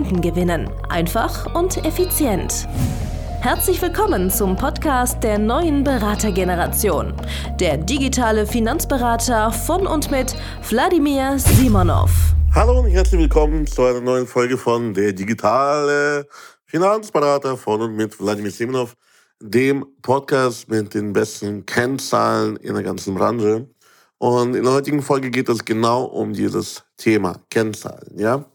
Kunden gewinnen. Einfach und effizient. Herzlich willkommen zum Podcast der neuen Beratergeneration. Der digitale Finanzberater von und mit Wladimir Simonov. Hallo und herzlich willkommen zu einer neuen Folge von der digitale Finanzberater von und mit Wladimir Simonov, dem Podcast mit den besten Kennzahlen in der ganzen Branche. Und in der heutigen Folge geht es genau um dieses Thema Kennzahlen, ja?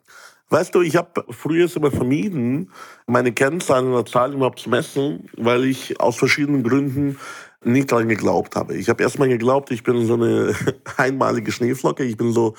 Weißt du, ich habe früher immer vermieden, meine Kennzahlen oder Zahlen überhaupt zu messen, weil ich aus verschiedenen Gründen nicht daran geglaubt habe. Ich habe erstmal geglaubt, ich bin so eine einmalige Schneeflocke, ich bin so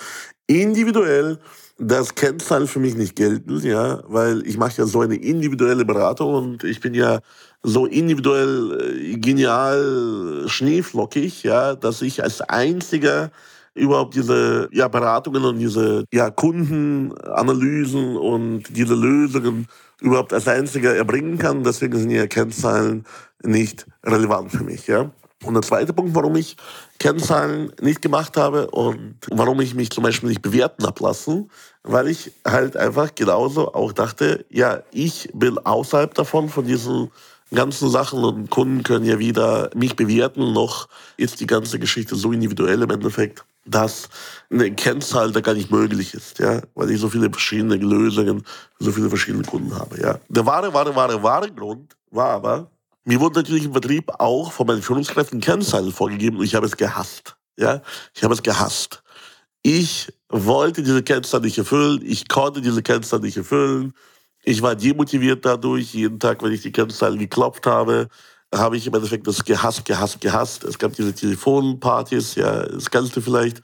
individuell, dass Kennzahlen für mich nicht gelten, ja, weil ich mache ja so eine individuelle Beratung und ich bin ja so individuell äh, genial schneeflockig, ja, dass ich als einziger überhaupt diese ja, Beratungen und diese ja, Kundenanalysen und diese Lösungen überhaupt als einziger erbringen kann. Deswegen sind ja Kennzahlen nicht relevant für mich. Ja? Und der zweite Punkt, warum ich Kennzahlen nicht gemacht habe und warum ich mich zum Beispiel nicht bewerten habe lassen, weil ich halt einfach genauso auch dachte, ja, ich bin außerhalb davon, von diesen ganzen Sachen und Kunden können ja wieder mich bewerten. Noch ist die ganze Geschichte so individuell im Endeffekt, dass eine Kennzahl da gar nicht möglich ist, ja, weil ich so viele verschiedene Lösungen, so viele verschiedene Kunden habe, ja. Der wahre, wahre, wahre, wahre Grund war aber, mir wurde natürlich im Vertrieb auch von meinen Führungskräften Kennzahlen vorgegeben und ich habe es gehasst, ja. Ich habe es gehasst. Ich wollte diese Kennzahl nicht erfüllen, ich konnte diese Kennzahl nicht erfüllen. Ich war demotiviert dadurch. Jeden Tag, wenn ich die Kennzahlen geklopft habe, habe ich im Endeffekt das gehasst, gehasst, gehasst. Es gab diese Telefonpartys, ja, das du vielleicht.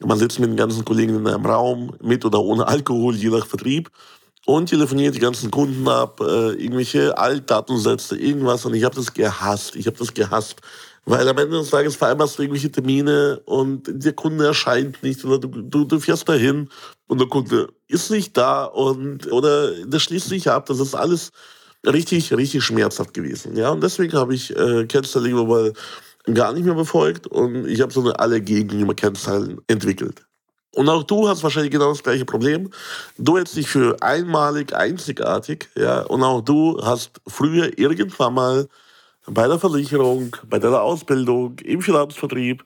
Man sitzt mit den ganzen Kollegen in einem Raum, mit oder ohne Alkohol, je nach Vertrieb, und telefoniert die ganzen Kunden ab, äh, irgendwelche Altdatensätze, irgendwas. Und ich habe das gehasst. Ich habe das gehasst. Weil am Ende des Tages vereinbarst du irgendwelche Termine und der Kunde erscheint nicht oder du, du, du fährst dahin und der Kunde ist nicht da und oder das schließt sich ab. Das ist alles richtig, richtig schmerzhaft gewesen. Ja, und deswegen habe ich äh, lieber mal gar nicht mehr befolgt und ich habe so eine Allergie gegenüber Kennzahlen entwickelt. Und auch du hast wahrscheinlich genau das gleiche Problem. Du hältst dich für einmalig, einzigartig, ja, und auch du hast früher irgendwann mal bei der Versicherung, bei deiner Ausbildung, im Finanzvertrieb,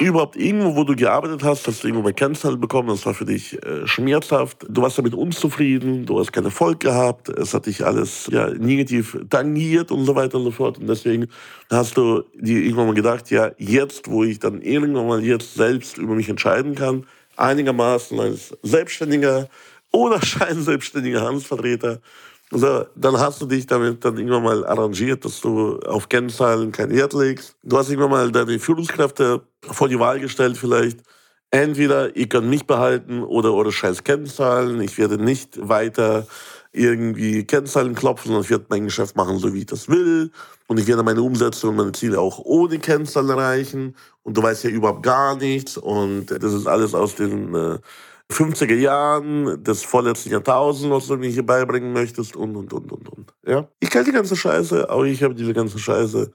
überhaupt irgendwo, wo du gearbeitet hast, hast du irgendwo bei Kennzahlen bekommen, das war für dich äh, schmerzhaft. Du warst damit unzufrieden, du hast keinen Erfolg gehabt, es hat dich alles ja, negativ tangiert und so weiter und so fort. Und deswegen hast du dir irgendwann mal gedacht, ja, jetzt, wo ich dann irgendwann mal jetzt selbst über mich entscheiden kann, einigermaßen als Selbstständiger oder scheinselbstständiger Handelsvertreter, so, dann hast du dich damit dann irgendwann mal arrangiert, dass du auf Kennzahlen keinen Wert legst. Du hast irgendwann mal deine Führungskräfte vor die Wahl gestellt vielleicht. Entweder ihr könnt mich behalten oder eure scheiß Kennzahlen. Ich werde nicht weiter irgendwie Kennzahlen klopfen, sondern ich werde mein Geschäft machen, so wie ich das will. Und ich werde meine Umsätze und meine Ziele auch ohne Kennzahlen erreichen. Und du weißt ja überhaupt gar nichts. Und das ist alles aus den äh, 50er Jahren des vorletzten Jahrtausends, was du mir hier beibringen möchtest und, und, und, und, und. Ja? Ich kenne die ganze Scheiße, aber ich habe diese ganze Scheiße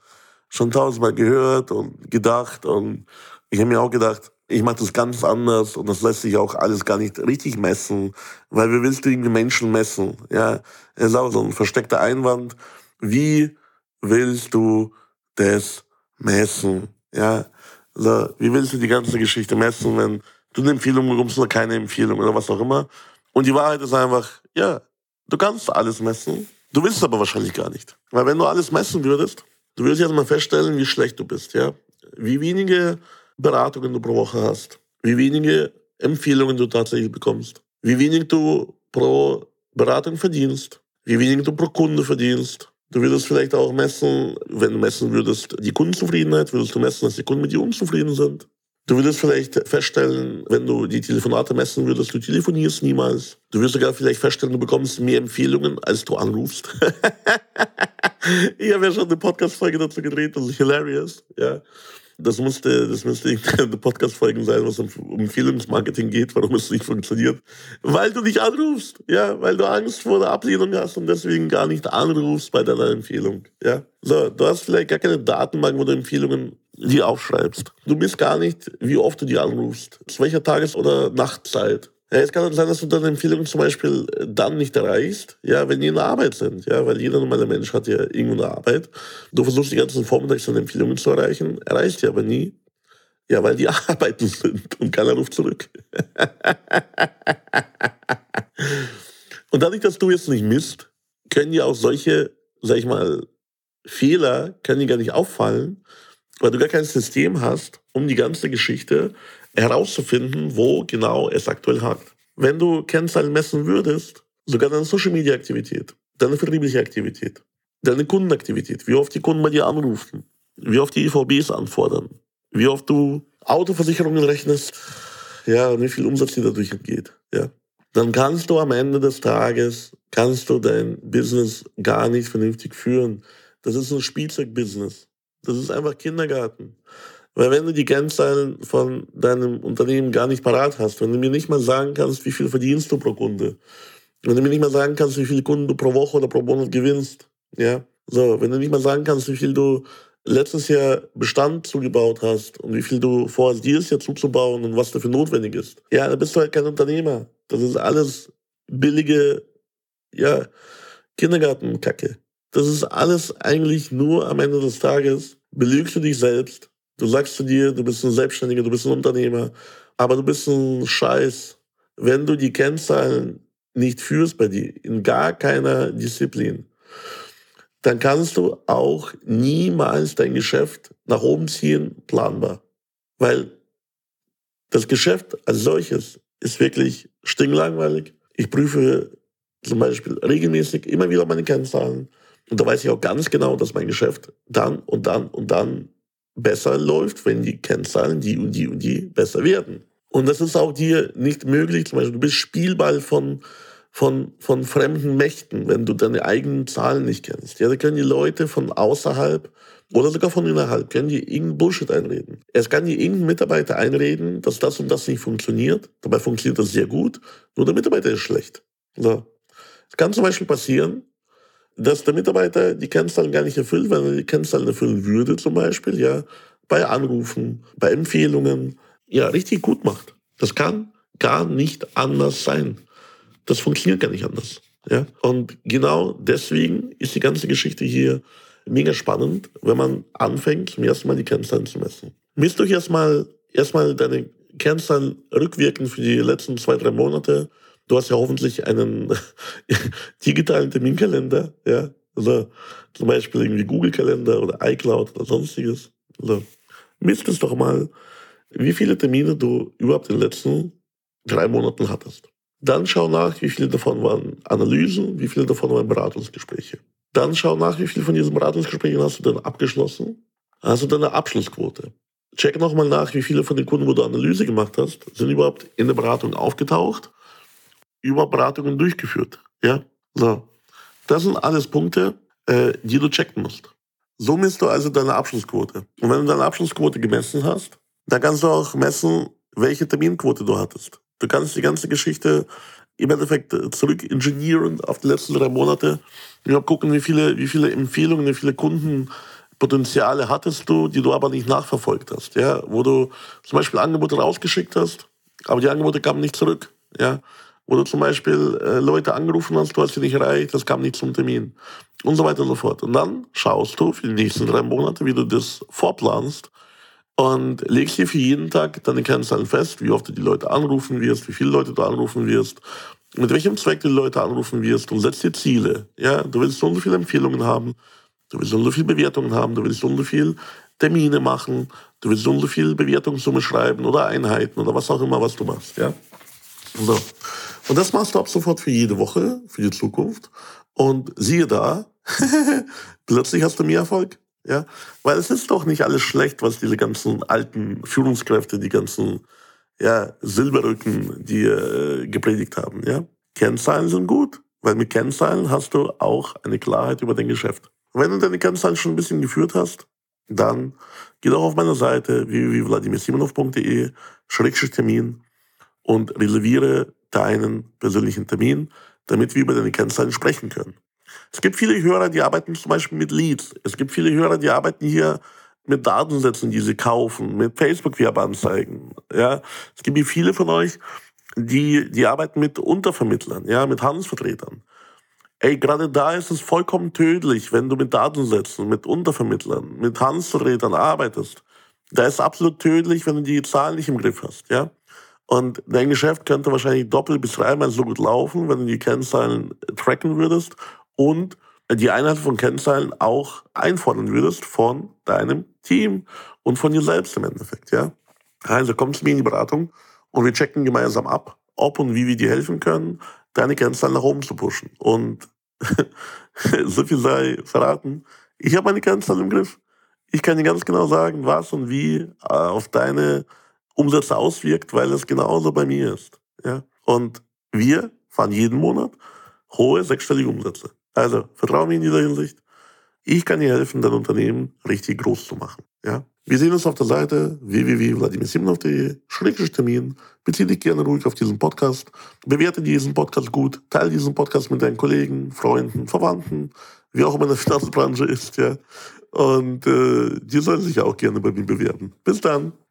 schon tausendmal gehört und gedacht und ich habe mir auch gedacht, ich mache das ganz anders und das lässt sich auch alles gar nicht richtig messen, weil wie willst du irgendwie Menschen messen? Ja, es ist auch so ein versteckter Einwand. Wie willst du das messen? Ja, also, wie willst du die ganze Geschichte messen, wenn du eine Empfehlung bekommst oder keine Empfehlung oder was auch immer. Und die Wahrheit ist einfach, ja, du kannst alles messen, du willst es aber wahrscheinlich gar nicht. Weil wenn du alles messen würdest, du würdest jetzt mal feststellen, wie schlecht du bist, ja. Wie wenige Beratungen du pro Woche hast, wie wenige Empfehlungen du tatsächlich bekommst, wie wenig du pro Beratung verdienst, wie wenig du pro Kunde verdienst. Du würdest vielleicht auch messen, wenn du messen würdest, die Kundenzufriedenheit, würdest du messen, dass die Kunden mit dir unzufrieden sind. Du würdest vielleicht feststellen, wenn du die Telefonate messen würdest, du telefonierst niemals. Du wirst sogar vielleicht feststellen, du bekommst mehr Empfehlungen, als du anrufst. ich habe ja schon eine Podcast-Folge dazu gedreht, das ist hilarious. Ja. Das musste, das müsste eine Podcast-Folgen sein, was um, um Empfehlungsmarketing geht, warum es nicht funktioniert. Weil du nicht anrufst, ja, weil du Angst vor der Ablehnung hast und deswegen gar nicht anrufst bei deiner Empfehlung, ja. So, du hast vielleicht gar keine Datenbank, wo du Empfehlungen die aufschreibst. Du bist gar nicht, wie oft du die anrufst, zu welcher Tages- oder Nachtzeit. Ja, es kann sein, dass du deine Empfehlungen zum Beispiel dann nicht erreichst, ja, wenn die in der Arbeit sind, ja, weil jeder normale Mensch hat ja irgendwo eine Arbeit. Du versuchst die ganzen Vormittags deine Empfehlungen zu erreichen, erreichst die aber nie, ja, weil die arbeiten sind und keiner ruft zurück. und dadurch, dass du jetzt nicht misst, können dir auch solche, sag ich mal, Fehler, können dir gar nicht auffallen, weil du gar kein System hast, um die ganze Geschichte herauszufinden, wo genau es aktuell hakt. Wenn du Kennzahlen messen würdest, sogar deine Social Media Aktivität, deine vertriebliche Aktivität, deine Kundenaktivität, wie oft die Kunden bei dir anrufen, wie oft die EVBs anfordern, wie oft du Autoversicherungen rechnest, ja, und wie viel Umsatz dir dadurch entgeht, ja, dann kannst du am Ende des Tages, kannst du dein Business gar nicht vernünftig führen. Das ist ein Spielzeugbusiness. Das ist einfach Kindergarten. Weil wenn du die Kennzahlen von deinem Unternehmen gar nicht parat hast, wenn du mir nicht mal sagen kannst, wie viel verdienst du pro Kunde, wenn du mir nicht mal sagen kannst, wie viele Kunden du pro Woche oder pro Monat gewinnst, ja, so, wenn du nicht mal sagen kannst, wie viel du letztes Jahr Bestand zugebaut hast und wie viel du vorhast, dieses Jahr zuzubauen und was dafür notwendig ist, ja, dann bist du halt kein Unternehmer. Das ist alles billige, ja, Kindergartenkacke. Das ist alles eigentlich nur am Ende des Tages, belügst du dich selbst. Du sagst zu dir, du bist ein Selbstständiger, du bist ein Unternehmer, aber du bist ein Scheiß, wenn du die Kennzahlen nicht führst bei dir, in gar keiner Disziplin, dann kannst du auch niemals dein Geschäft nach oben ziehen, planbar. Weil das Geschäft als solches ist wirklich stinklangweilig. Ich prüfe zum Beispiel regelmäßig immer wieder meine Kennzahlen. Und da weiß ich auch ganz genau, dass mein Geschäft dann und dann und dann besser läuft, wenn die Kennzahlen die und die und die besser werden. Und das ist auch dir nicht möglich. Zum Beispiel, du bist Spielball von, von, von fremden Mächten, wenn du deine eigenen Zahlen nicht kennst. Ja, da können die Leute von außerhalb oder sogar von innerhalb, können dir irgendeinen Bullshit einreden. Es kann dir irgendein Mitarbeiter einreden, dass das und das nicht funktioniert. Dabei funktioniert das sehr gut, nur der Mitarbeiter ist schlecht. So. Es kann zum Beispiel passieren, dass der Mitarbeiter die Kennzahlen gar nicht erfüllt, wenn er die Kennzahlen erfüllen würde, zum Beispiel, ja, bei Anrufen, bei Empfehlungen, ja, richtig gut macht. Das kann gar nicht anders sein. Das funktioniert gar nicht anders. Ja? Und genau deswegen ist die ganze Geschichte hier mega spannend, wenn man anfängt, zum ersten Mal die Kennzahlen zu messen. Misst euch erstmal, erstmal deine Kennzahlen rückwirkend für die letzten zwei, drei Monate Du hast ja hoffentlich einen digitalen Terminkalender, ja. Also zum Beispiel irgendwie Google-Kalender oder iCloud oder sonstiges. Also, misst es doch mal, wie viele Termine du überhaupt in den letzten drei Monaten hattest. Dann schau nach, wie viele davon waren Analysen, wie viele davon waren Beratungsgespräche. Dann schau nach, wie viele von diesen Beratungsgesprächen hast du dann abgeschlossen. Hast du deine Abschlussquote. Check nochmal nach, wie viele von den Kunden, wo du Analyse gemacht hast, sind überhaupt in der Beratung aufgetaucht über Beratungen durchgeführt. Ja, so. Das sind alles Punkte, äh, die du checken musst. So misst du also deine Abschlussquote. Und wenn du deine Abschlussquote gemessen hast, dann kannst du auch messen, welche Terminquote du hattest. Du kannst die ganze Geschichte im Endeffekt äh, zurück ingenieren auf die letzten drei Monate. Wir gucken, wie viele, wie viele Empfehlungen, wie viele Kundenpotenziale hattest du, die du aber nicht nachverfolgt hast. Ja, wo du zum Beispiel Angebote rausgeschickt hast, aber die Angebote kamen nicht zurück. Ja, du zum Beispiel äh, Leute angerufen hast, du hast sie nicht erreicht, das kam nicht zum Termin und so weiter und so fort. Und dann schaust du für die nächsten drei Monate, wie du das vorplanst und legst dir für jeden Tag deine Kennzahlen fest, wie oft du die Leute anrufen wirst, wie viele Leute du anrufen wirst, mit welchem Zweck du die Leute anrufen wirst und setzt dir Ziele. Ja, du willst so und so viele Empfehlungen haben, du willst so und so viele Bewertungen haben, du willst so und so viele Termine machen, du willst so und so viel Bewertungssumme schreiben oder Einheiten oder was auch immer, was du machst. Ja, so. Und das machst du ab sofort für jede Woche, für die Zukunft. Und siehe da, plötzlich hast du mehr Erfolg. Ja, weil es ist doch nicht alles schlecht, was diese ganzen alten Führungskräfte, die ganzen ja, Silberrücken, die äh, gepredigt haben. Ja, Kennzahlen sind gut, weil mit Kennzahlen hast du auch eine Klarheit über dein Geschäft. Wenn du deine Kennzahlen schon ein bisschen geführt hast, dann geh doch auf meine Seite www.vladimirsimonov.de Termin und reserviere deinen persönlichen Termin, damit wir über deine Kennzahlen sprechen können. Es gibt viele Hörer, die arbeiten zum Beispiel mit Leads. Es gibt viele Hörer, die arbeiten hier mit Datensätzen, die sie kaufen, mit Facebook-Werbeanzeigen. Ja, es gibt viele von euch, die, die arbeiten mit Untervermittlern, ja, mit Handelsvertretern. Ey, gerade da ist es vollkommen tödlich, wenn du mit Datensätzen, mit Untervermittlern, mit Handelsvertretern arbeitest. Da ist absolut tödlich, wenn du die Zahlen nicht im Griff hast, ja. Und dein Geschäft könnte wahrscheinlich doppelt bis dreimal so gut laufen, wenn du die Kennzahlen tracken würdest und die Einheit von Kennzahlen auch einfordern würdest von deinem Team und von dir selbst im Endeffekt, ja. Also komm zu mir in die Beratung und wir checken gemeinsam ab, ob und wie wir dir helfen können, deine Kennzahlen nach oben zu pushen. Und so viel sei verraten, ich habe meine Kennzahlen im Griff. Ich kann dir ganz genau sagen, was und wie äh, auf deine Umsätze auswirkt, weil es genauso bei mir ist. Ja? Und wir fahren jeden Monat hohe sechsstellige Umsätze. Also vertraue mir in dieser Hinsicht. Ich kann dir helfen, dein Unternehmen richtig groß zu machen. Ja? Wir sehen uns auf der Seite www.vladimirsimonov.de, Termin. Beziehe dich gerne ruhig auf diesen Podcast. Bewerte diesen Podcast gut. Teile diesen Podcast mit deinen Kollegen, Freunden, Verwandten, wie auch immer in der Finanzbranche ist. Ja. Und äh, die sollen sich auch gerne bei mir bewerben. Bis dann.